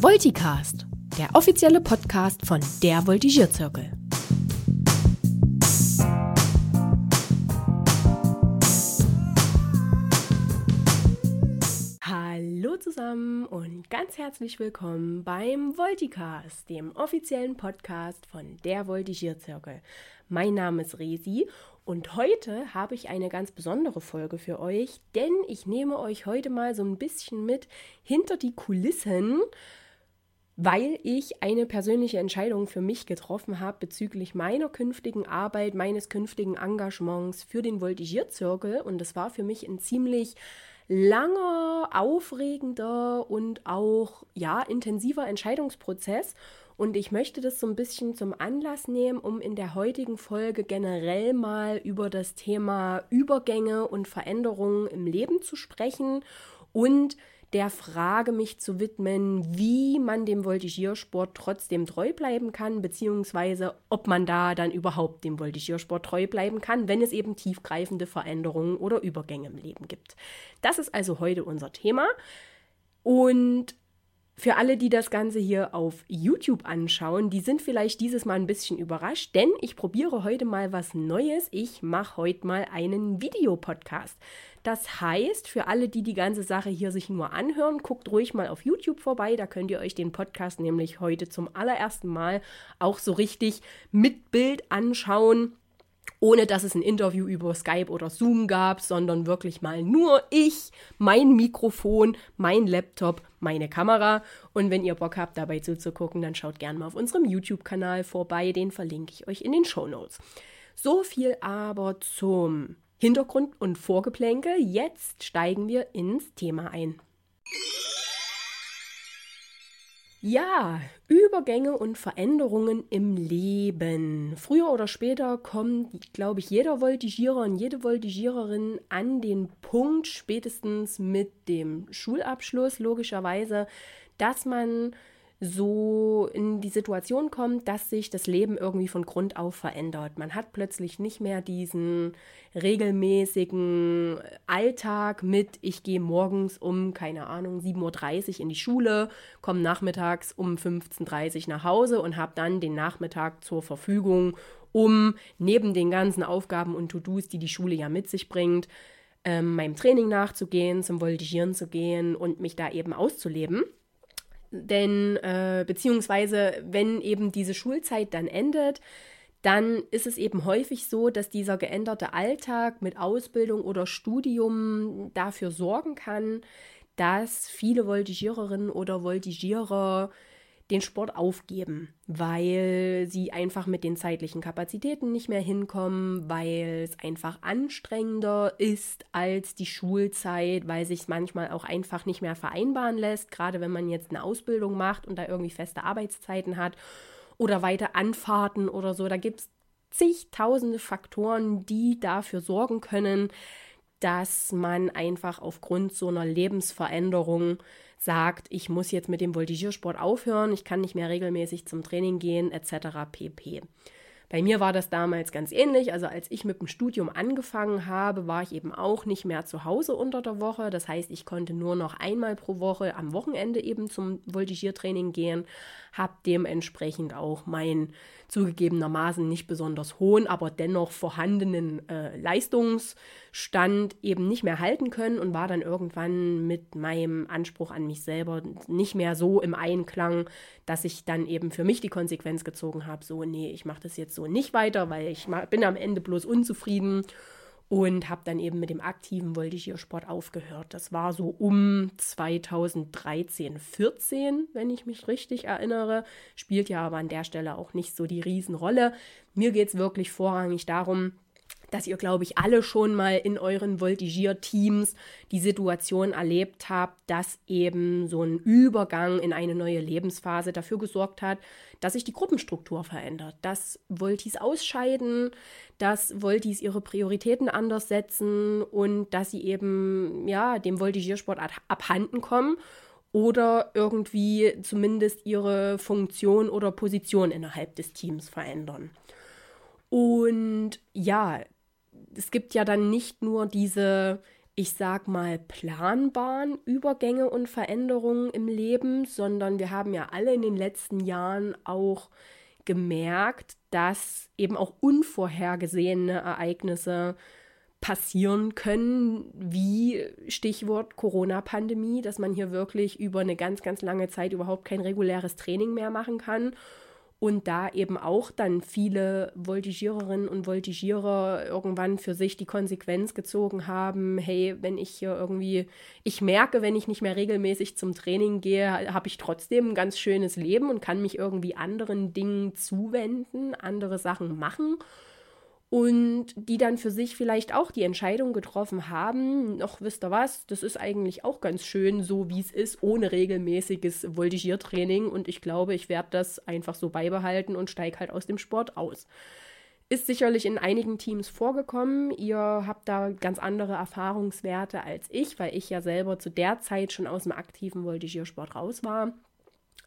Volticast, der offizielle Podcast von der Voltigierzirkel. Hallo zusammen und ganz herzlich willkommen beim Volticast, dem offiziellen Podcast von der Voltigierzirkel. Mein Name ist Resi und heute habe ich eine ganz besondere Folge für euch, denn ich nehme euch heute mal so ein bisschen mit hinter die Kulissen weil ich eine persönliche Entscheidung für mich getroffen habe bezüglich meiner künftigen Arbeit, meines künftigen Engagements für den Voltigierzirkel. Und das war für mich ein ziemlich langer, aufregender und auch ja intensiver Entscheidungsprozess. Und ich möchte das so ein bisschen zum Anlass nehmen, um in der heutigen Folge generell mal über das Thema Übergänge und Veränderungen im Leben zu sprechen und der Frage mich zu widmen, wie man dem Voltigiersport trotzdem treu bleiben kann, beziehungsweise ob man da dann überhaupt dem Voltigiersport treu bleiben kann, wenn es eben tiefgreifende Veränderungen oder Übergänge im Leben gibt. Das ist also heute unser Thema. Und für alle, die das Ganze hier auf YouTube anschauen, die sind vielleicht dieses Mal ein bisschen überrascht, denn ich probiere heute mal was Neues. Ich mache heute mal einen Videopodcast. Das heißt, für alle, die die ganze Sache hier sich nur anhören, guckt ruhig mal auf YouTube vorbei. Da könnt ihr euch den Podcast nämlich heute zum allerersten Mal auch so richtig mit Bild anschauen ohne dass es ein Interview über Skype oder Zoom gab, sondern wirklich mal nur ich, mein Mikrofon, mein Laptop, meine Kamera. Und wenn ihr Bock habt, dabei zuzugucken, dann schaut gerne mal auf unserem YouTube-Kanal vorbei. Den verlinke ich euch in den Show Notes. So viel aber zum Hintergrund und Vorgeplänkel. Jetzt steigen wir ins Thema ein. Ja, Übergänge und Veränderungen im Leben. Früher oder später kommt, glaube ich, jeder Voltigierer und jede Voltigiererin an den Punkt, spätestens mit dem Schulabschluss logischerweise, dass man so in die Situation kommt, dass sich das Leben irgendwie von Grund auf verändert. Man hat plötzlich nicht mehr diesen regelmäßigen Alltag mit, ich gehe morgens um, keine Ahnung, 7.30 Uhr in die Schule, komme nachmittags um 15.30 Uhr nach Hause und habe dann den Nachmittag zur Verfügung, um neben den ganzen Aufgaben und To-Dos, die die Schule ja mit sich bringt, ähm, meinem Training nachzugehen, zum Voltigieren zu gehen und mich da eben auszuleben. Denn, äh, beziehungsweise, wenn eben diese Schulzeit dann endet, dann ist es eben häufig so, dass dieser geänderte Alltag mit Ausbildung oder Studium dafür sorgen kann, dass viele Voltigiererinnen oder Voltigierer den Sport aufgeben, weil sie einfach mit den zeitlichen Kapazitäten nicht mehr hinkommen, weil es einfach anstrengender ist als die Schulzeit, weil sich manchmal auch einfach nicht mehr vereinbaren lässt, gerade wenn man jetzt eine Ausbildung macht und da irgendwie feste Arbeitszeiten hat oder weiter Anfahrten oder so. Da gibt es zigtausende Faktoren, die dafür sorgen können, dass man einfach aufgrund so einer Lebensveränderung sagt, ich muss jetzt mit dem Voltigiersport aufhören, ich kann nicht mehr regelmäßig zum Training gehen, etc. pp. Bei mir war das damals ganz ähnlich. Also als ich mit dem Studium angefangen habe, war ich eben auch nicht mehr zu Hause unter der Woche. Das heißt, ich konnte nur noch einmal pro Woche am Wochenende eben zum Voltigiertraining gehen, habe dementsprechend auch meinen zugegebenermaßen nicht besonders hohen, aber dennoch vorhandenen äh, Leistungsstand eben nicht mehr halten können und war dann irgendwann mit meinem Anspruch an mich selber nicht mehr so im Einklang, dass ich dann eben für mich die Konsequenz gezogen habe, so nee, ich mache das jetzt so nicht weiter, weil ich bin am Ende bloß unzufrieden und habe dann eben mit dem aktiven Voltigiersport aufgehört. Das war so um 2013, 14, wenn ich mich richtig erinnere. Spielt ja aber an der Stelle auch nicht so die Riesenrolle. Mir geht es wirklich vorrangig darum, dass ihr, glaube ich, alle schon mal in euren Voltigierteams die Situation erlebt habt, dass eben so ein Übergang in eine neue Lebensphase dafür gesorgt hat, dass sich die Gruppenstruktur verändert, dass Voltis ausscheiden, dass Voltis ihre Prioritäten anders setzen und dass sie eben ja dem Voltigiersport abhanden kommen oder irgendwie zumindest ihre Funktion oder Position innerhalb des Teams verändern. Und ja, es gibt ja dann nicht nur diese ich sag mal, planbaren Übergänge und Veränderungen im Leben, sondern wir haben ja alle in den letzten Jahren auch gemerkt, dass eben auch unvorhergesehene Ereignisse passieren können, wie Stichwort Corona-Pandemie, dass man hier wirklich über eine ganz, ganz lange Zeit überhaupt kein reguläres Training mehr machen kann und da eben auch dann viele Voltigiererinnen und Voltigierer irgendwann für sich die Konsequenz gezogen haben, hey, wenn ich hier irgendwie, ich merke, wenn ich nicht mehr regelmäßig zum Training gehe, habe ich trotzdem ein ganz schönes Leben und kann mich irgendwie anderen Dingen zuwenden, andere Sachen machen und die dann für sich vielleicht auch die Entscheidung getroffen haben, noch wisst ihr was, das ist eigentlich auch ganz schön, so wie es ist, ohne regelmäßiges Voltigiertraining und ich glaube, ich werde das einfach so beibehalten und steige halt aus dem Sport aus. Ist sicherlich in einigen Teams vorgekommen. Ihr habt da ganz andere Erfahrungswerte als ich, weil ich ja selber zu der Zeit schon aus dem aktiven Voltigiersport raus war.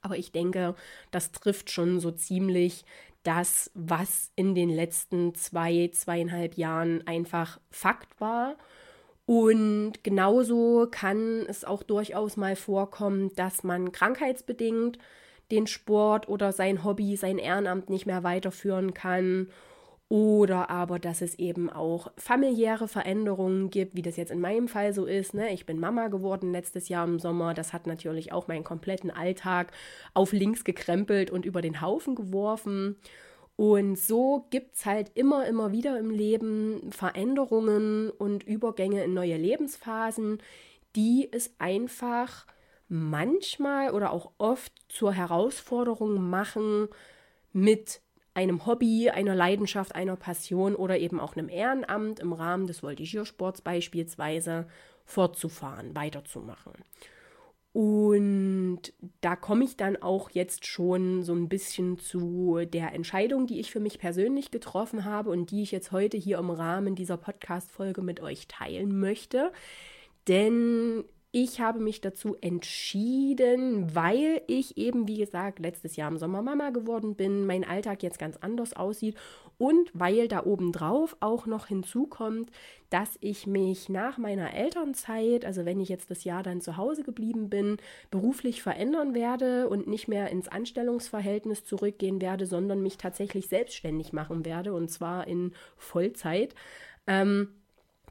Aber ich denke, das trifft schon so ziemlich das, was in den letzten zwei, zweieinhalb Jahren einfach Fakt war. Und genauso kann es auch durchaus mal vorkommen, dass man krankheitsbedingt den Sport oder sein Hobby, sein Ehrenamt nicht mehr weiterführen kann oder aber, dass es eben auch familiäre Veränderungen gibt, wie das jetzt in meinem Fall so ist. Ne? Ich bin Mama geworden letztes Jahr im Sommer. Das hat natürlich auch meinen kompletten Alltag auf links gekrempelt und über den Haufen geworfen. Und so gibt es halt immer, immer wieder im Leben Veränderungen und Übergänge in neue Lebensphasen, die es einfach manchmal oder auch oft zur Herausforderung machen, mit einem Hobby, einer Leidenschaft, einer Passion oder eben auch einem Ehrenamt im Rahmen des Voltigiersports beispielsweise fortzufahren, weiterzumachen. Und da komme ich dann auch jetzt schon so ein bisschen zu der Entscheidung, die ich für mich persönlich getroffen habe und die ich jetzt heute hier im Rahmen dieser Podcast-Folge mit euch teilen möchte. Denn ich habe mich dazu entschieden, weil ich eben, wie gesagt, letztes Jahr im Sommer Mama geworden bin, mein Alltag jetzt ganz anders aussieht und weil da obendrauf auch noch hinzukommt, dass ich mich nach meiner Elternzeit, also wenn ich jetzt das Jahr dann zu Hause geblieben bin, beruflich verändern werde und nicht mehr ins Anstellungsverhältnis zurückgehen werde, sondern mich tatsächlich selbstständig machen werde und zwar in Vollzeit. Ähm,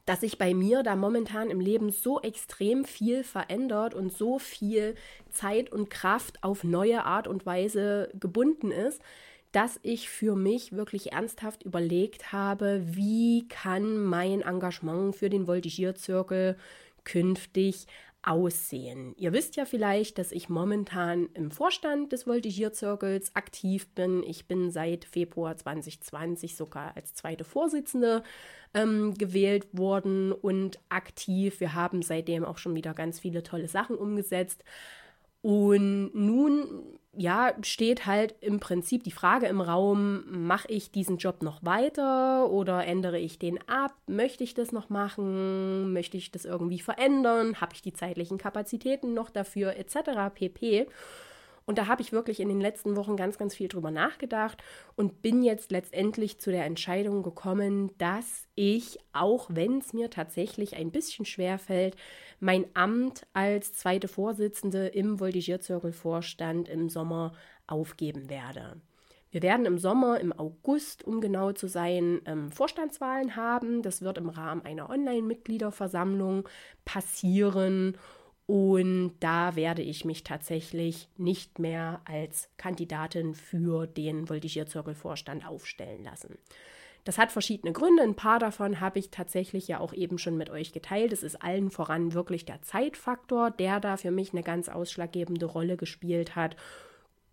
dass sich bei mir da momentan im Leben so extrem viel verändert und so viel Zeit und Kraft auf neue Art und Weise gebunden ist, dass ich für mich wirklich ernsthaft überlegt habe, wie kann mein Engagement für den Voltigierzirkel künftig aussehen. Ihr wisst ja vielleicht, dass ich momentan im Vorstand des Voltigierzirkels aktiv bin. Ich bin seit Februar 2020 sogar als zweite Vorsitzende ähm, gewählt worden und aktiv. Wir haben seitdem auch schon wieder ganz viele tolle Sachen umgesetzt. Und nun, ja, steht halt im Prinzip die Frage im Raum, mache ich diesen Job noch weiter oder ändere ich den ab? Möchte ich das noch machen? Möchte ich das irgendwie verändern? Habe ich die zeitlichen Kapazitäten noch dafür? Etc. pp. Und da habe ich wirklich in den letzten Wochen ganz, ganz viel drüber nachgedacht und bin jetzt letztendlich zu der Entscheidung gekommen, dass ich, auch wenn es mir tatsächlich ein bisschen schwer fällt, mein Amt als zweite Vorsitzende im Voltigierzirkelvorstand im Sommer aufgeben werde. Wir werden im Sommer, im August, um genau zu sein, ähm, Vorstandswahlen haben. Das wird im Rahmen einer Online-Mitgliederversammlung passieren. Und da werde ich mich tatsächlich nicht mehr als Kandidatin für den Voltigierzirkelvorstand aufstellen lassen. Das hat verschiedene Gründe. Ein paar davon habe ich tatsächlich ja auch eben schon mit euch geteilt. Es ist allen voran wirklich der Zeitfaktor, der da für mich eine ganz ausschlaggebende Rolle gespielt hat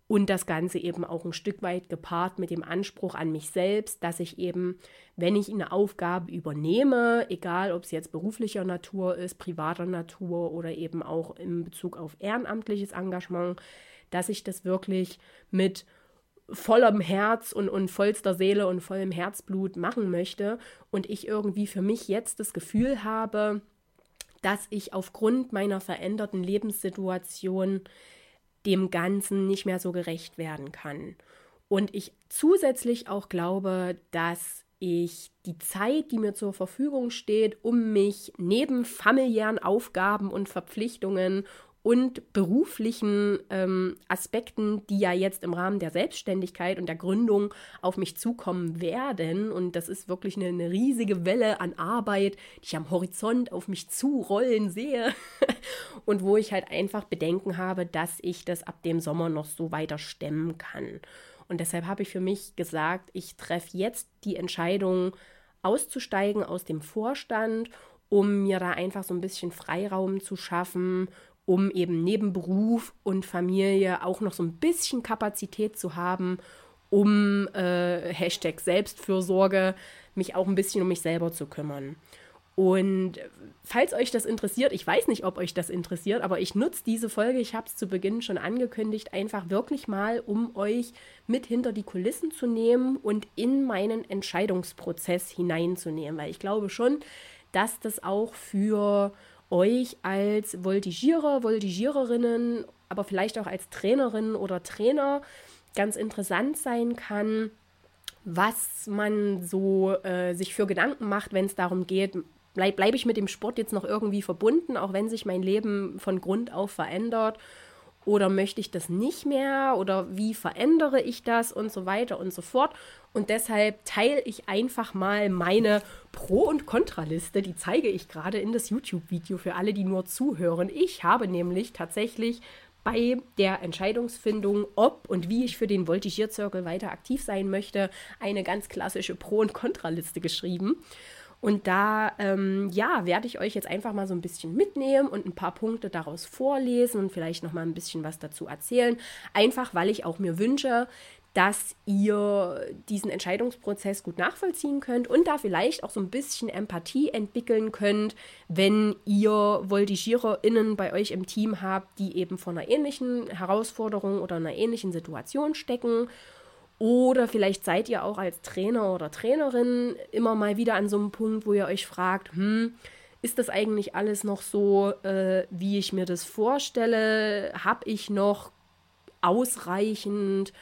und das Ganze eben auch ein Stück weit gepaart mit dem Anspruch an mich selbst, dass ich eben, wenn ich eine Aufgabe übernehme, egal ob es jetzt beruflicher Natur ist, privater Natur oder eben auch in Bezug auf ehrenamtliches Engagement, dass ich das wirklich mit vollem Herz und, und vollster Seele und vollem Herzblut machen möchte und ich irgendwie für mich jetzt das Gefühl habe, dass ich aufgrund meiner veränderten Lebenssituation dem Ganzen nicht mehr so gerecht werden kann. Und ich zusätzlich auch glaube, dass ich die Zeit, die mir zur Verfügung steht, um mich neben familiären Aufgaben und Verpflichtungen und beruflichen ähm, Aspekten, die ja jetzt im Rahmen der Selbstständigkeit und der Gründung auf mich zukommen werden. Und das ist wirklich eine, eine riesige Welle an Arbeit, die ich am Horizont auf mich zurollen sehe. und wo ich halt einfach Bedenken habe, dass ich das ab dem Sommer noch so weiter stemmen kann. Und deshalb habe ich für mich gesagt, ich treffe jetzt die Entscheidung, auszusteigen aus dem Vorstand, um mir da einfach so ein bisschen Freiraum zu schaffen um eben neben Beruf und Familie auch noch so ein bisschen Kapazität zu haben, um äh, Hashtag Selbstfürsorge mich auch ein bisschen um mich selber zu kümmern. Und falls euch das interessiert, ich weiß nicht, ob euch das interessiert, aber ich nutze diese Folge, ich habe es zu Beginn schon angekündigt, einfach wirklich mal, um euch mit hinter die Kulissen zu nehmen und in meinen Entscheidungsprozess hineinzunehmen, weil ich glaube schon, dass das auch für euch als Voltigierer, Voltigiererinnen, aber vielleicht auch als Trainerin oder Trainer ganz interessant sein kann, was man so äh, sich für Gedanken macht, wenn es darum geht, bleibe bleib ich mit dem Sport jetzt noch irgendwie verbunden, auch wenn sich mein Leben von Grund auf verändert oder möchte ich das nicht mehr oder wie verändere ich das und so weiter und so fort. Und deshalb teile ich einfach mal meine Pro- und Kontraliste. Die zeige ich gerade in das YouTube-Video für alle, die nur zuhören. Ich habe nämlich tatsächlich bei der Entscheidungsfindung, ob und wie ich für den Voltigierzirkel weiter aktiv sein möchte, eine ganz klassische Pro- und Kontraliste geschrieben. Und da, ähm, ja, werde ich euch jetzt einfach mal so ein bisschen mitnehmen und ein paar Punkte daraus vorlesen und vielleicht noch mal ein bisschen was dazu erzählen. Einfach, weil ich auch mir wünsche, dass ihr diesen Entscheidungsprozess gut nachvollziehen könnt und da vielleicht auch so ein bisschen Empathie entwickeln könnt, wenn ihr VoltigiererInnen bei euch im Team habt, die eben vor einer ähnlichen Herausforderung oder einer ähnlichen Situation stecken oder vielleicht seid ihr auch als Trainer oder Trainerin immer mal wieder an so einem Punkt, wo ihr euch fragt, hm, ist das eigentlich alles noch so, äh, wie ich mir das vorstelle? Habe ich noch ausreichend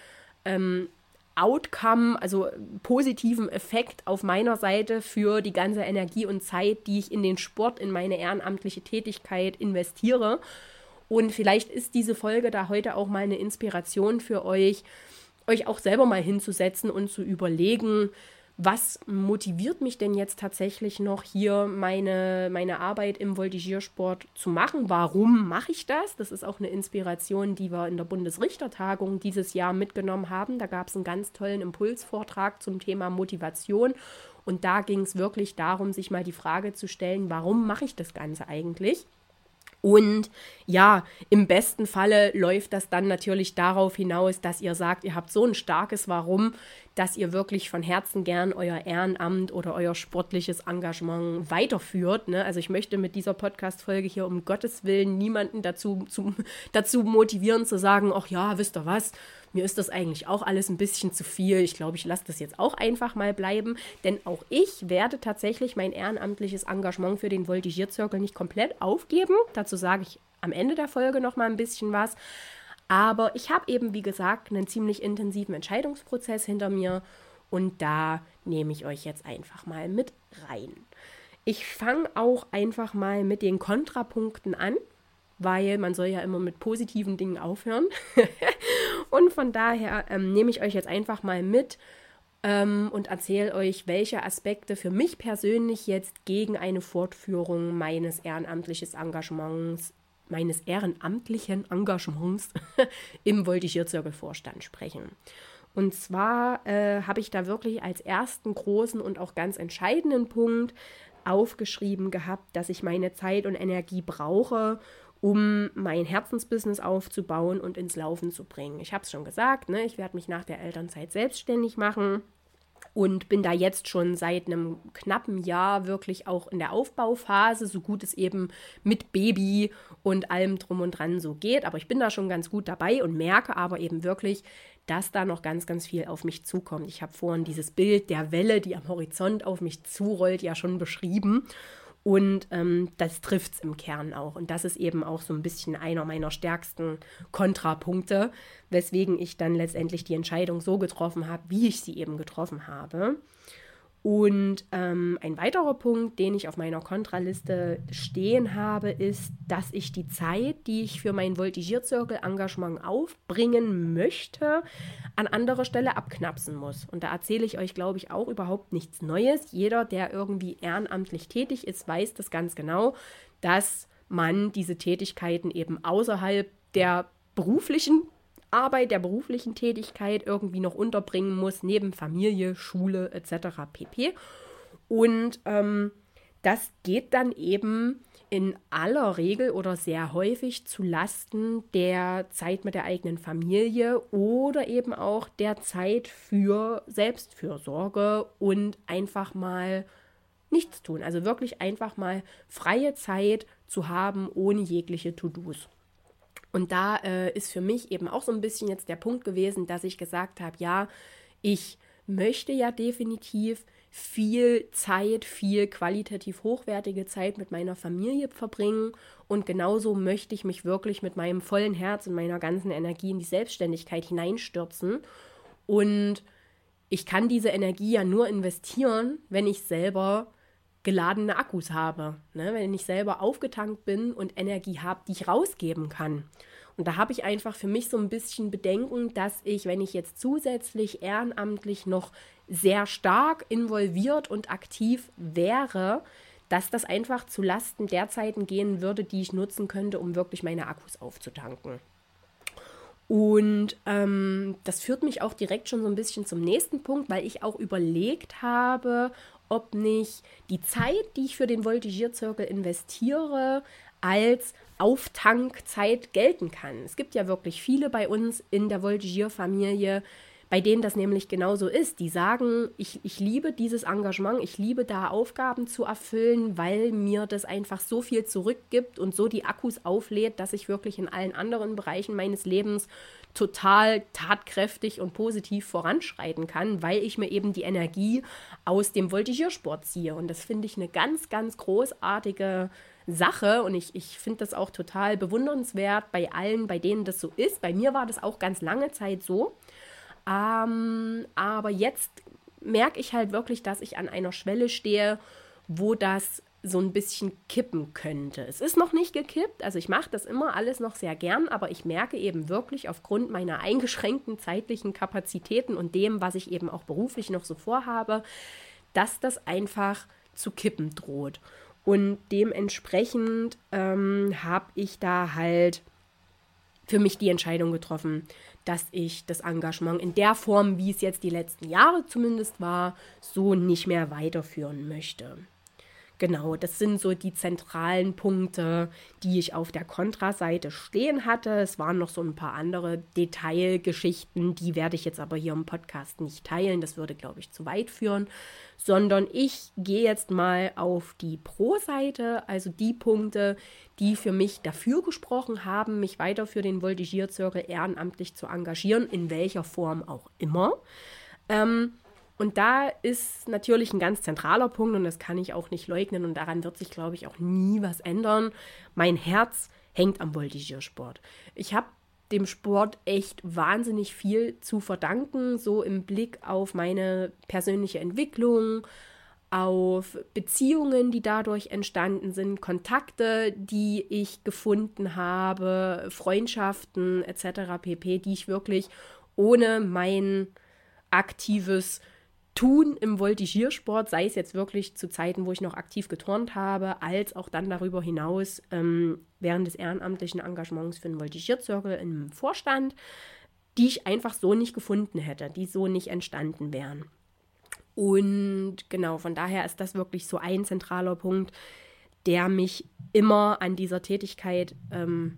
ähm, Outcome, also positiven Effekt auf meiner Seite für die ganze Energie und Zeit, die ich in den Sport, in meine ehrenamtliche Tätigkeit investiere? Und vielleicht ist diese Folge da heute auch mal eine Inspiration für euch, euch auch selber mal hinzusetzen und zu überlegen, was motiviert mich denn jetzt tatsächlich noch hier meine, meine Arbeit im Voltigiersport zu machen? Warum mache ich das? Das ist auch eine Inspiration, die wir in der Bundesrichtertagung dieses Jahr mitgenommen haben. Da gab es einen ganz tollen Impulsvortrag zum Thema Motivation. Und da ging es wirklich darum, sich mal die Frage zu stellen, warum mache ich das Ganze eigentlich? Und ja, im besten Falle läuft das dann natürlich darauf hinaus, dass ihr sagt, ihr habt so ein starkes Warum, dass ihr wirklich von Herzen gern euer Ehrenamt oder euer sportliches Engagement weiterführt. Ne? Also ich möchte mit dieser Podcast-Folge hier um Gottes Willen niemanden dazu, zu, dazu motivieren zu sagen, ach ja, wisst ihr was, mir ist das eigentlich auch alles ein bisschen zu viel. Ich glaube, ich lasse das jetzt auch einfach mal bleiben, denn auch ich werde tatsächlich mein ehrenamtliches Engagement für den Voltigierzirkel nicht komplett aufgeben. Dazu sage ich am Ende der Folge noch mal ein bisschen was. Aber ich habe eben, wie gesagt, einen ziemlich intensiven Entscheidungsprozess hinter mir und da nehme ich euch jetzt einfach mal mit rein. Ich fange auch einfach mal mit den Kontrapunkten an, weil man soll ja immer mit positiven Dingen aufhören. und von daher ähm, nehme ich euch jetzt einfach mal mit ähm, und erzähle euch, welche Aspekte für mich persönlich jetzt gegen eine Fortführung meines ehrenamtlichen Engagements meines ehrenamtlichen Engagements im Voltigierzirkelvorstand sprechen. Und zwar äh, habe ich da wirklich als ersten großen und auch ganz entscheidenden Punkt aufgeschrieben gehabt, dass ich meine Zeit und Energie brauche, um mein Herzensbusiness aufzubauen und ins Laufen zu bringen. Ich habe es schon gesagt, ne? ich werde mich nach der Elternzeit selbstständig machen und bin da jetzt schon seit einem knappen Jahr wirklich auch in der Aufbauphase, so gut es eben mit Baby und allem drum und dran so geht. Aber ich bin da schon ganz gut dabei und merke aber eben wirklich, dass da noch ganz, ganz viel auf mich zukommt. Ich habe vorhin dieses Bild der Welle, die am Horizont auf mich zurollt, ja schon beschrieben. Und ähm, das trifft es im Kern auch. Und das ist eben auch so ein bisschen einer meiner stärksten Kontrapunkte, weswegen ich dann letztendlich die Entscheidung so getroffen habe, wie ich sie eben getroffen habe. Und ähm, ein weiterer Punkt, den ich auf meiner Kontraliste stehen habe, ist, dass ich die Zeit, die ich für mein Voltigierzirkel-Engagement aufbringen möchte, an anderer Stelle abknapsen muss. Und da erzähle ich euch, glaube ich, auch überhaupt nichts Neues. Jeder, der irgendwie ehrenamtlich tätig ist, weiß das ganz genau, dass man diese Tätigkeiten eben außerhalb der beruflichen Arbeit, der beruflichen Tätigkeit irgendwie noch unterbringen muss, neben Familie, Schule etc. pp. Und ähm, das geht dann eben in aller Regel oder sehr häufig zu Lasten der Zeit mit der eigenen Familie oder eben auch der Zeit für Selbstfürsorge und einfach mal nichts tun. Also wirklich einfach mal freie Zeit zu haben ohne jegliche To-Dos. Und da äh, ist für mich eben auch so ein bisschen jetzt der Punkt gewesen, dass ich gesagt habe, ja, ich möchte ja definitiv viel Zeit, viel qualitativ hochwertige Zeit mit meiner Familie verbringen. Und genauso möchte ich mich wirklich mit meinem vollen Herz und meiner ganzen Energie in die Selbstständigkeit hineinstürzen. Und ich kann diese Energie ja nur investieren, wenn ich selber geladene Akkus habe. Ne? Wenn ich selber aufgetankt bin und Energie habe, die ich rausgeben kann. Und da habe ich einfach für mich so ein bisschen Bedenken, dass ich, wenn ich jetzt zusätzlich ehrenamtlich noch sehr stark involviert und aktiv wäre, dass das einfach zu Lasten der Zeiten gehen würde, die ich nutzen könnte, um wirklich meine Akkus aufzutanken. Und ähm, das führt mich auch direkt schon so ein bisschen zum nächsten Punkt, weil ich auch überlegt habe, ob nicht die Zeit, die ich für den Voltigierzirkel investiere, als Auftankzeit gelten kann. Es gibt ja wirklich viele bei uns in der Voltigierfamilie, bei denen das nämlich genauso ist. Die sagen, ich, ich liebe dieses Engagement, ich liebe da Aufgaben zu erfüllen, weil mir das einfach so viel zurückgibt und so die Akkus auflädt, dass ich wirklich in allen anderen Bereichen meines Lebens total tatkräftig und positiv voranschreiten kann, weil ich mir eben die Energie aus dem Voltigiersport ziehe. Und das finde ich eine ganz, ganz großartige Sache und ich, ich finde das auch total bewundernswert bei allen, bei denen das so ist. Bei mir war das auch ganz lange Zeit so. Ähm, aber jetzt merke ich halt wirklich, dass ich an einer Schwelle stehe, wo das so ein bisschen kippen könnte. Es ist noch nicht gekippt, also ich mache das immer alles noch sehr gern, aber ich merke eben wirklich aufgrund meiner eingeschränkten zeitlichen Kapazitäten und dem, was ich eben auch beruflich noch so vorhabe, dass das einfach zu kippen droht. Und dementsprechend ähm, habe ich da halt für mich die Entscheidung getroffen, dass ich das Engagement in der Form, wie es jetzt die letzten Jahre zumindest war, so nicht mehr weiterführen möchte. Genau, das sind so die zentralen Punkte, die ich auf der Kontraseite stehen hatte. Es waren noch so ein paar andere Detailgeschichten, die werde ich jetzt aber hier im Podcast nicht teilen. Das würde, glaube ich, zu weit führen. Sondern ich gehe jetzt mal auf die Pro-Seite, also die Punkte, die für mich dafür gesprochen haben, mich weiter für den Voltigierzirkel ehrenamtlich zu engagieren, in welcher Form auch immer. Ähm, und da ist natürlich ein ganz zentraler Punkt und das kann ich auch nicht leugnen und daran wird sich, glaube ich, auch nie was ändern. Mein Herz hängt am Voltigiersport. Ich habe dem Sport echt wahnsinnig viel zu verdanken, so im Blick auf meine persönliche Entwicklung, auf Beziehungen, die dadurch entstanden sind, Kontakte, die ich gefunden habe, Freundschaften etc. pp, die ich wirklich ohne mein aktives tun im Voltigiersport, sei es jetzt wirklich zu Zeiten, wo ich noch aktiv geturnt habe, als auch dann darüber hinaus ähm, während des ehrenamtlichen Engagements für den Voltigierzirkel im Vorstand, die ich einfach so nicht gefunden hätte, die so nicht entstanden wären. Und genau, von daher ist das wirklich so ein zentraler Punkt, der mich immer an dieser Tätigkeit ähm,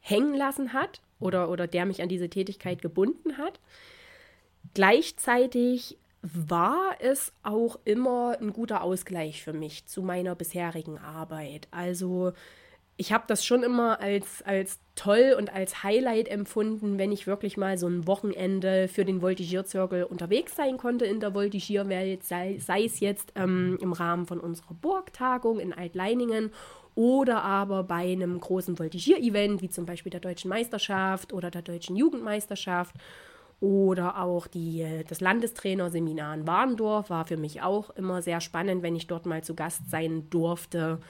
hängen lassen hat oder, oder der mich an diese Tätigkeit gebunden hat. Gleichzeitig war es auch immer ein guter Ausgleich für mich zu meiner bisherigen Arbeit. Also ich habe das schon immer als, als toll und als Highlight empfunden, wenn ich wirklich mal so ein Wochenende für den Voltigierzirkel unterwegs sein konnte in der Voltigierwelt, sei, sei es jetzt ähm, im Rahmen von unserer Burgtagung in Altleiningen oder aber bei einem großen Voltigier-Event, wie zum Beispiel der Deutschen Meisterschaft oder der Deutschen Jugendmeisterschaft Oder auch die, das Landestrainerseminar in Warndorf war für mich auch immer sehr spannend, wenn ich dort mal zu Gast sein durfte.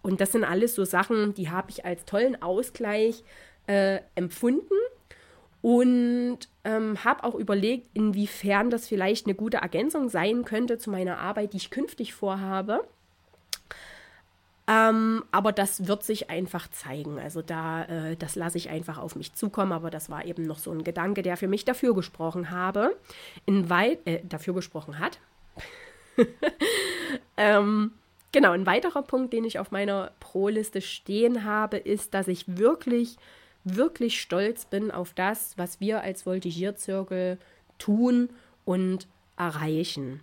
Und das sind alles so Sachen, die habe ich als tollen Ausgleich äh, empfunden und ähm, habe auch überlegt, inwiefern das vielleicht eine gute Ergänzung sein könnte zu meiner Arbeit, die ich künftig vorhabe. Ähm, aber das wird sich einfach zeigen. Also da, äh, das lasse ich einfach auf mich zukommen. Aber das war eben noch so ein Gedanke, der für mich dafür gesprochen habe, in äh, dafür gesprochen hat. ähm, genau, ein weiterer Punkt, den ich auf meiner Pro-Liste stehen habe, ist, dass ich wirklich wirklich stolz bin auf das, was wir als Voltigierzirkel tun und erreichen.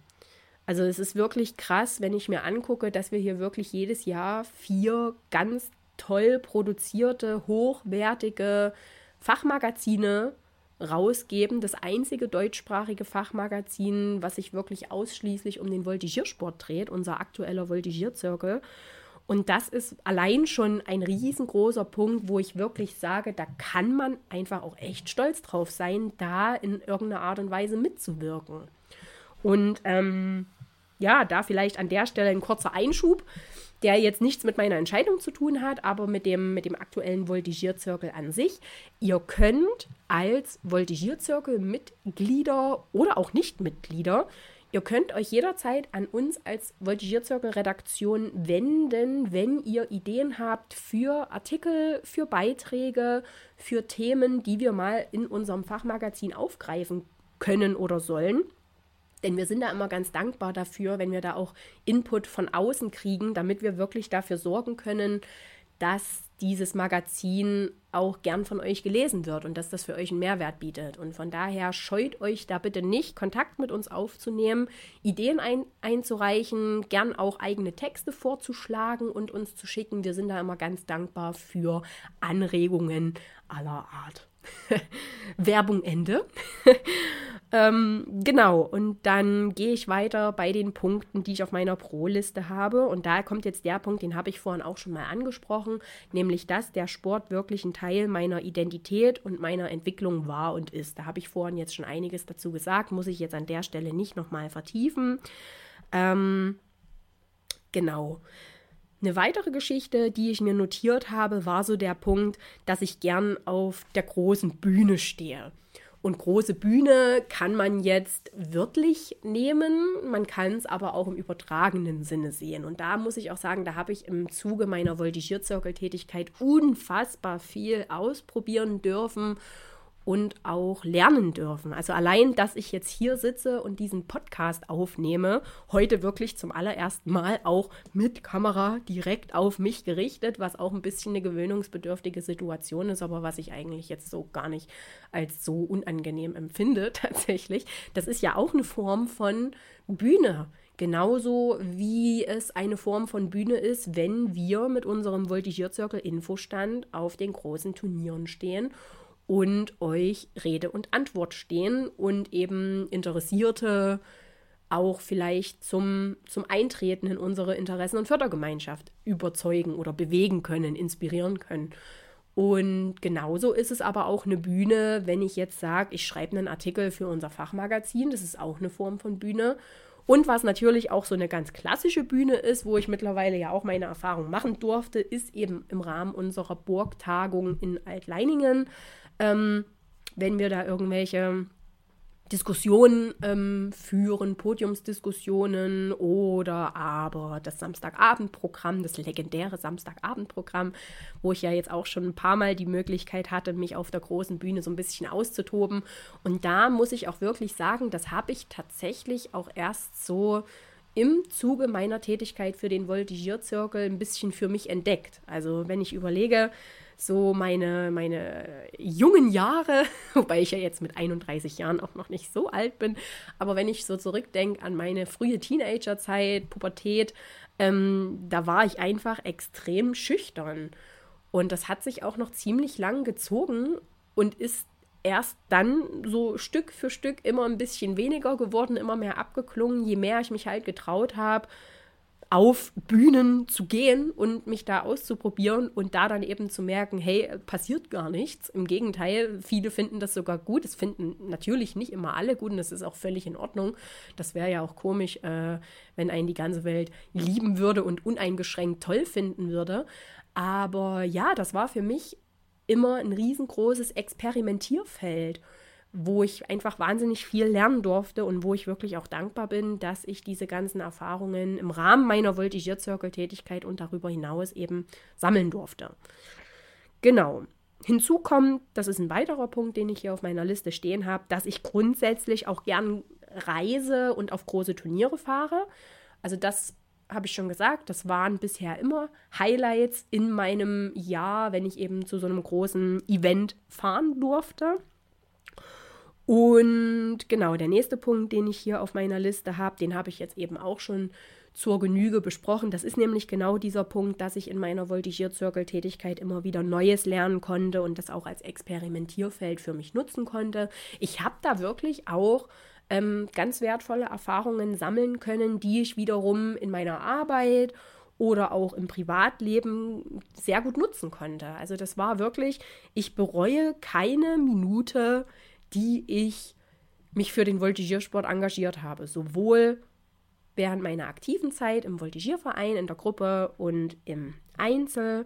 Also es ist wirklich krass, wenn ich mir angucke, dass wir hier wirklich jedes Jahr vier ganz toll produzierte, hochwertige Fachmagazine rausgeben. Das einzige deutschsprachige Fachmagazin, was sich wirklich ausschließlich um den Voltigiersport dreht, unser aktueller Voltigierzirkel. Und das ist allein schon ein riesengroßer Punkt, wo ich wirklich sage, da kann man einfach auch echt stolz drauf sein, da in irgendeiner Art und Weise mitzuwirken. Und ähm, ja, da vielleicht an der Stelle ein kurzer Einschub, der jetzt nichts mit meiner Entscheidung zu tun hat, aber mit dem, mit dem aktuellen Voltigierzirkel an sich. Ihr könnt als Voltigierzirkel-Mitglieder oder auch Nicht-Mitglieder Ihr könnt euch jederzeit an uns als Voltigierzirkel-Redaktion wenden, wenn ihr Ideen habt für Artikel, für Beiträge, für Themen, die wir mal in unserem Fachmagazin aufgreifen können oder sollen. Denn wir sind da immer ganz dankbar dafür, wenn wir da auch Input von außen kriegen, damit wir wirklich dafür sorgen können, dass dieses Magazin auch gern von euch gelesen wird und dass das für euch einen Mehrwert bietet. Und von daher scheut euch da bitte nicht, Kontakt mit uns aufzunehmen, Ideen ein, einzureichen, gern auch eigene Texte vorzuschlagen und uns zu schicken. Wir sind da immer ganz dankbar für Anregungen aller Art. Werbung Ende. ähm, genau, und dann gehe ich weiter bei den Punkten, die ich auf meiner Pro-Liste habe. Und da kommt jetzt der Punkt, den habe ich vorhin auch schon mal angesprochen, nämlich dass der Sport wirklich ein Teil meiner Identität und meiner Entwicklung war und ist. Da habe ich vorhin jetzt schon einiges dazu gesagt, muss ich jetzt an der Stelle nicht nochmal vertiefen. Ähm, genau. Eine weitere Geschichte, die ich mir notiert habe, war so der Punkt, dass ich gern auf der großen Bühne stehe. Und große Bühne kann man jetzt wörtlich nehmen, man kann es aber auch im übertragenen Sinne sehen. Und da muss ich auch sagen, da habe ich im Zuge meiner Voltigierzirkeltätigkeit unfassbar viel ausprobieren dürfen und auch lernen dürfen. Also allein, dass ich jetzt hier sitze und diesen Podcast aufnehme, heute wirklich zum allerersten Mal auch mit Kamera direkt auf mich gerichtet, was auch ein bisschen eine gewöhnungsbedürftige Situation ist, aber was ich eigentlich jetzt so gar nicht als so unangenehm empfinde tatsächlich. Das ist ja auch eine Form von Bühne. Genauso wie es eine Form von Bühne ist, wenn wir mit unserem Voltigierzirkel Infostand auf den großen Turnieren stehen und euch Rede und Antwort stehen und eben Interessierte auch vielleicht zum, zum Eintreten in unsere Interessen- und Fördergemeinschaft überzeugen oder bewegen können, inspirieren können. Und genauso ist es aber auch eine Bühne, wenn ich jetzt sage, ich schreibe einen Artikel für unser Fachmagazin, das ist auch eine Form von Bühne. Und was natürlich auch so eine ganz klassische Bühne ist, wo ich mittlerweile ja auch meine Erfahrung machen durfte, ist eben im Rahmen unserer Burgtagung in Altleiningen ähm, wenn wir da irgendwelche Diskussionen ähm, führen, Podiumsdiskussionen oder aber das Samstagabendprogramm, das legendäre Samstagabendprogramm, wo ich ja jetzt auch schon ein paar Mal die Möglichkeit hatte, mich auf der großen Bühne so ein bisschen auszutoben. Und da muss ich auch wirklich sagen, das habe ich tatsächlich auch erst so im Zuge meiner Tätigkeit für den Voltigierzirkel ein bisschen für mich entdeckt. Also wenn ich überlege, so meine, meine jungen Jahre, wobei ich ja jetzt mit 31 Jahren auch noch nicht so alt bin, aber wenn ich so zurückdenke an meine frühe Teenagerzeit, Pubertät, ähm, da war ich einfach extrem schüchtern. Und das hat sich auch noch ziemlich lang gezogen und ist erst dann so Stück für Stück immer ein bisschen weniger geworden, immer mehr abgeklungen, je mehr ich mich halt getraut habe, auf Bühnen zu gehen und mich da auszuprobieren und da dann eben zu merken, hey, passiert gar nichts. Im Gegenteil, viele finden das sogar gut. Es finden natürlich nicht immer alle gut und das ist auch völlig in Ordnung. Das wäre ja auch komisch, äh, wenn einen die ganze Welt lieben würde und uneingeschränkt toll finden würde. Aber ja, das war für mich immer ein riesengroßes Experimentierfeld wo ich einfach wahnsinnig viel lernen durfte und wo ich wirklich auch dankbar bin, dass ich diese ganzen Erfahrungen im Rahmen meiner Voltigierzirkeltätigkeit und darüber hinaus eben sammeln durfte. Genau. Hinzu kommt, das ist ein weiterer Punkt, den ich hier auf meiner Liste stehen habe, dass ich grundsätzlich auch gern reise und auf große Turniere fahre. Also das habe ich schon gesagt, das waren bisher immer Highlights in meinem Jahr, wenn ich eben zu so einem großen Event fahren durfte. Und genau, der nächste Punkt, den ich hier auf meiner Liste habe, den habe ich jetzt eben auch schon zur Genüge besprochen. Das ist nämlich genau dieser Punkt, dass ich in meiner Voltigierzirkeltätigkeit immer wieder Neues lernen konnte und das auch als Experimentierfeld für mich nutzen konnte. Ich habe da wirklich auch ähm, ganz wertvolle Erfahrungen sammeln können, die ich wiederum in meiner Arbeit oder auch im Privatleben sehr gut nutzen konnte. Also das war wirklich, ich bereue keine Minute, die ich mich für den Voltigiersport engagiert habe. Sowohl während meiner aktiven Zeit im Voltigierverein, in der Gruppe und im Einzel,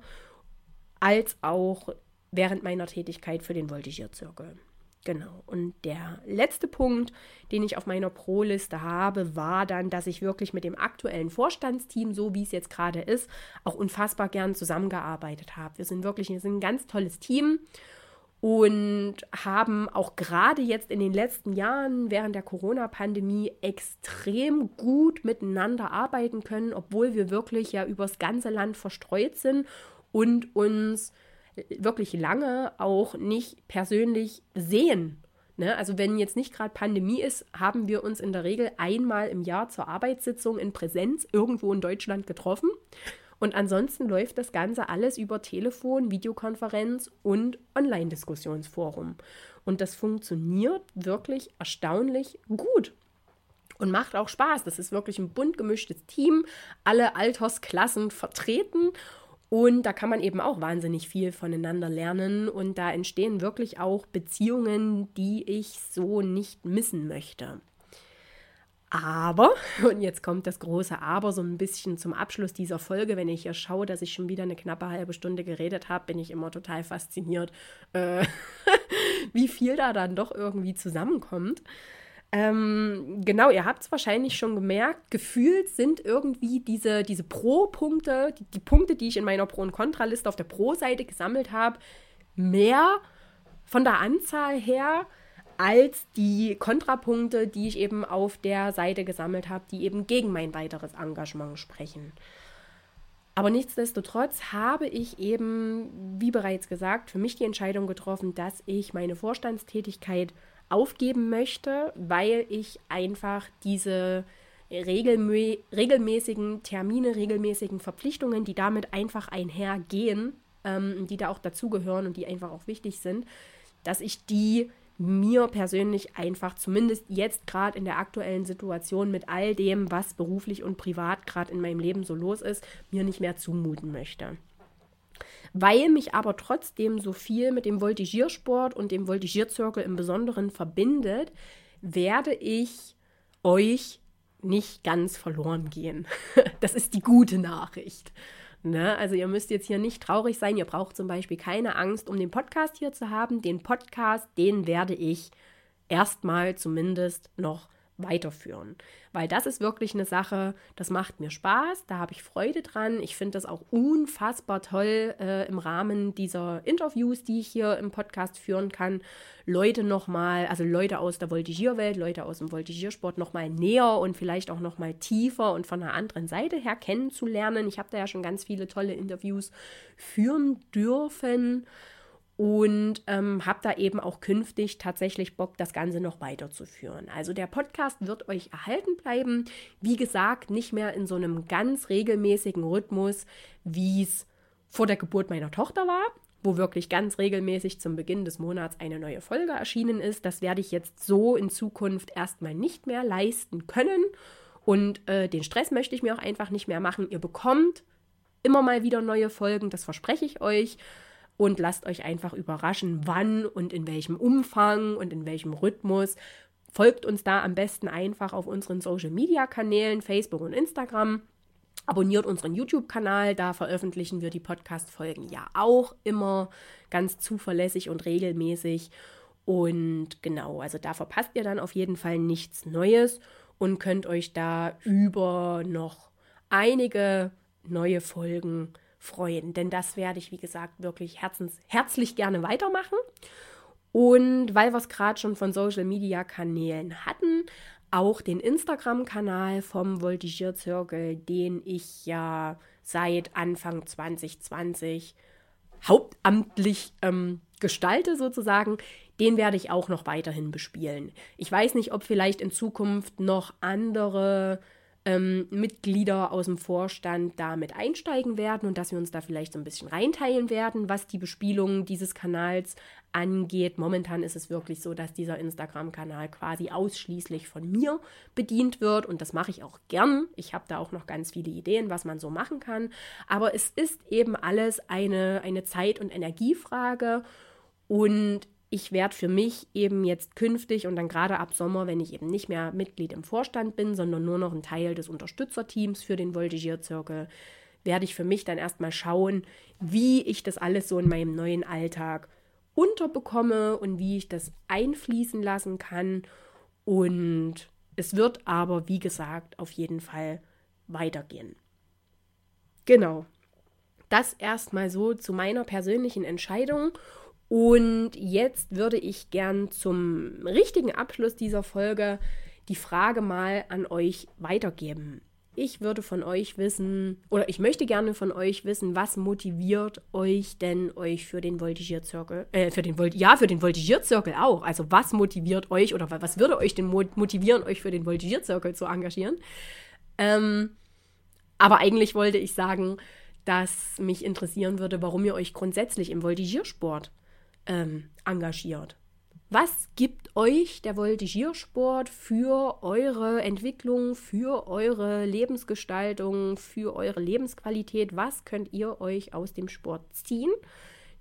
als auch während meiner Tätigkeit für den Voltigierzirkel. Genau. Und der letzte Punkt, den ich auf meiner Pro-Liste habe, war dann, dass ich wirklich mit dem aktuellen Vorstandsteam, so wie es jetzt gerade ist, auch unfassbar gern zusammengearbeitet habe. Wir sind wirklich wir sind ein ganz tolles Team und haben auch gerade jetzt in den letzten Jahren während der Corona-Pandemie extrem gut miteinander arbeiten können, obwohl wir wirklich ja übers ganze Land verstreut sind und uns wirklich lange auch nicht persönlich sehen. Ne? Also wenn jetzt nicht gerade Pandemie ist, haben wir uns in der Regel einmal im Jahr zur Arbeitssitzung in Präsenz irgendwo in Deutschland getroffen und ansonsten läuft das Ganze alles über Telefon, Videokonferenz und Online-Diskussionsforum. Und das funktioniert wirklich erstaunlich gut und macht auch Spaß. Das ist wirklich ein bunt gemischtes Team, alle Altersklassen vertreten. Und da kann man eben auch wahnsinnig viel voneinander lernen. Und da entstehen wirklich auch Beziehungen, die ich so nicht missen möchte. Aber, und jetzt kommt das große Aber so ein bisschen zum Abschluss dieser Folge, wenn ich hier schaue, dass ich schon wieder eine knappe halbe Stunde geredet habe, bin ich immer total fasziniert, äh, wie viel da dann doch irgendwie zusammenkommt. Ähm, genau, ihr habt es wahrscheinlich schon gemerkt, gefühlt sind irgendwie diese, diese Pro-Punkte, die, die Punkte, die ich in meiner Pro- und Kontraliste auf der Pro-Seite gesammelt habe, mehr von der Anzahl her als die Kontrapunkte, die ich eben auf der Seite gesammelt habe, die eben gegen mein weiteres Engagement sprechen. Aber nichtsdestotrotz habe ich eben, wie bereits gesagt, für mich die Entscheidung getroffen, dass ich meine Vorstandstätigkeit aufgeben möchte, weil ich einfach diese regelmä regelmäßigen Termine, regelmäßigen Verpflichtungen, die damit einfach einhergehen, ähm, die da auch dazugehören und die einfach auch wichtig sind, dass ich die mir persönlich einfach, zumindest jetzt gerade in der aktuellen Situation mit all dem, was beruflich und privat gerade in meinem Leben so los ist, mir nicht mehr zumuten möchte. Weil mich aber trotzdem so viel mit dem Voltigiersport und dem Voltigierzirkel im Besonderen verbindet, werde ich euch nicht ganz verloren gehen. Das ist die gute Nachricht. Ne? Also ihr müsst jetzt hier nicht traurig sein. Ihr braucht zum Beispiel keine Angst, um den Podcast hier zu haben. Den Podcast, den werde ich erstmal zumindest noch weiterführen. Weil das ist wirklich eine Sache, das macht mir Spaß, da habe ich Freude dran. Ich finde das auch unfassbar toll äh, im Rahmen dieser Interviews, die ich hier im Podcast führen kann, Leute nochmal, also Leute aus der Voltigierwelt, Leute aus dem Voltigiersport nochmal näher und vielleicht auch nochmal tiefer und von einer anderen Seite her kennenzulernen. Ich habe da ja schon ganz viele tolle Interviews führen dürfen und ähm, habe da eben auch künftig tatsächlich Bock, das Ganze noch weiterzuführen. Also der Podcast wird euch erhalten bleiben. Wie gesagt, nicht mehr in so einem ganz regelmäßigen Rhythmus, wie es vor der Geburt meiner Tochter war, wo wirklich ganz regelmäßig zum Beginn des Monats eine neue Folge erschienen ist. Das werde ich jetzt so in Zukunft erstmal nicht mehr leisten können Und äh, den Stress möchte ich mir auch einfach nicht mehr machen. Ihr bekommt immer mal wieder neue Folgen, das verspreche ich euch. Und lasst euch einfach überraschen, wann und in welchem Umfang und in welchem Rhythmus. Folgt uns da am besten einfach auf unseren Social-Media-Kanälen, Facebook und Instagram. Abonniert unseren YouTube-Kanal, da veröffentlichen wir die Podcast-Folgen ja auch immer ganz zuverlässig und regelmäßig. Und genau, also da verpasst ihr dann auf jeden Fall nichts Neues und könnt euch da über noch einige neue Folgen freuen. Denn das werde ich, wie gesagt, wirklich herzens, herzlich gerne weitermachen. Und weil wir es gerade schon von Social-Media-Kanälen hatten, auch den Instagram-Kanal vom Voltigierzirkel, den ich ja seit Anfang 2020 hauptamtlich ähm, gestalte sozusagen, den werde ich auch noch weiterhin bespielen. Ich weiß nicht, ob vielleicht in Zukunft noch andere ähm, Mitglieder aus dem Vorstand damit einsteigen werden und dass wir uns da vielleicht so ein bisschen reinteilen werden, was die Bespielung dieses Kanals angeht. Momentan ist es wirklich so, dass dieser Instagram-Kanal quasi ausschließlich von mir bedient wird und das mache ich auch gern. Ich habe da auch noch ganz viele Ideen, was man so machen kann. Aber es ist eben alles eine, eine Zeit- und Energiefrage und ich werde für mich eben jetzt künftig und dann gerade ab Sommer, wenn ich eben nicht mehr Mitglied im Vorstand bin, sondern nur noch ein Teil des Unterstützerteams für den Voltigierzirkel, werde ich für mich dann erstmal schauen, wie ich das alles so in meinem neuen Alltag unterbekomme und wie ich das einfließen lassen kann. Und es wird aber, wie gesagt, auf jeden Fall weitergehen. Genau. Das erstmal so zu meiner persönlichen Entscheidung. Und jetzt würde ich gern zum richtigen Abschluss dieser Folge die Frage mal an euch weitergeben. Ich würde von euch wissen, oder ich möchte gerne von euch wissen, was motiviert euch denn euch für den Voltigierzirkel, äh, für den Volt ja, für den Voltigierzirkel auch. Also was motiviert euch oder was würde euch denn motivieren, euch für den Voltigierzirkel zu engagieren? Ähm, aber eigentlich wollte ich sagen, dass mich interessieren würde, warum ihr euch grundsätzlich im Voltigiersport ähm, engagiert. Was gibt euch der Voltigiersport für eure Entwicklung, für eure Lebensgestaltung, für eure Lebensqualität? Was könnt ihr euch aus dem Sport ziehen?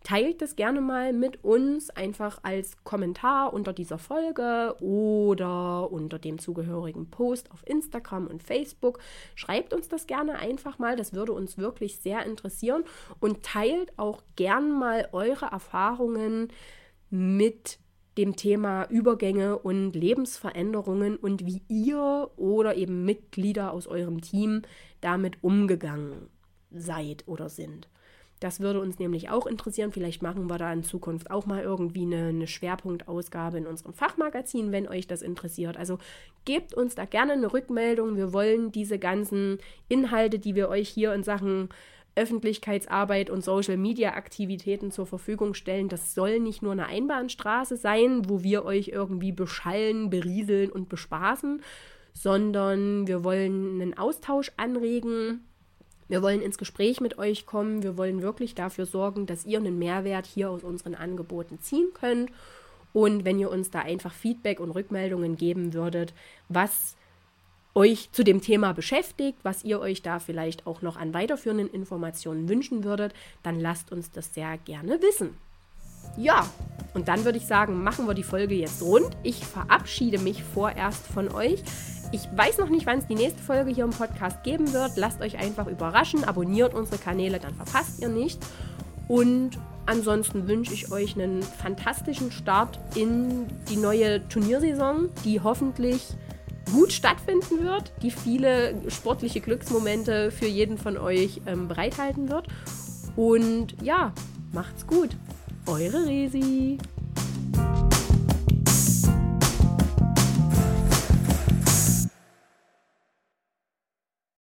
Teilt das gerne mal mit uns, einfach als Kommentar unter dieser Folge oder unter dem zugehörigen Post auf Instagram und Facebook. Schreibt uns das gerne einfach mal, das würde uns wirklich sehr interessieren und teilt auch gern mal eure Erfahrungen mit dem Thema Übergänge und Lebensveränderungen und wie ihr oder eben Mitglieder aus eurem Team damit umgegangen seid oder sind. Das würde uns nämlich auch interessieren. Vielleicht machen wir da in Zukunft auch mal irgendwie eine, eine, Schwerpunktausgabe in unserem Fachmagazin, wenn euch das interessiert. Also gebt uns da gerne eine Rückmeldung. Wir wollen diese ganzen Inhalte, die wir euch hier in Sachen Öffentlichkeitsarbeit und Social-Media-Aktivitäten zur Verfügung stellen. Das soll nicht nur eine Einbahnstraße sein, wo wir euch irgendwie beschallen, berieseln und bespaßen, sondern wir wollen einen Austausch anregen wir wollen ins Gespräch mit euch kommen. Wir wollen wirklich dafür sorgen, dass ihr einen Mehrwert hier aus unseren Angeboten ziehen könnt. Und wenn ihr uns da einfach Feedback und Rückmeldungen geben würdet, was euch zu dem Thema beschäftigt, was ihr euch da vielleicht auch noch an weiterführenden Informationen wünschen würdet, dann lasst uns das sehr gerne wissen. Ja, und dann würde ich sagen, machen wir die Folge jetzt rund. Ich verabschiede mich vorerst von euch. Ich weiß noch nicht, wann es die nächste Folge hier im Podcast geben wird. Lasst euch einfach überraschen. Abonniert unsere Kanäle, dann verpasst ihr nichts. Und ansonsten wünsche ich euch einen fantastischen Start in die neue Turniersaison, die hoffentlich gut stattfinden wird, die viele sportliche Glücksmomente für jeden von euch ähm, bereithalten wird. Und ja, macht's gut. Eure Resi.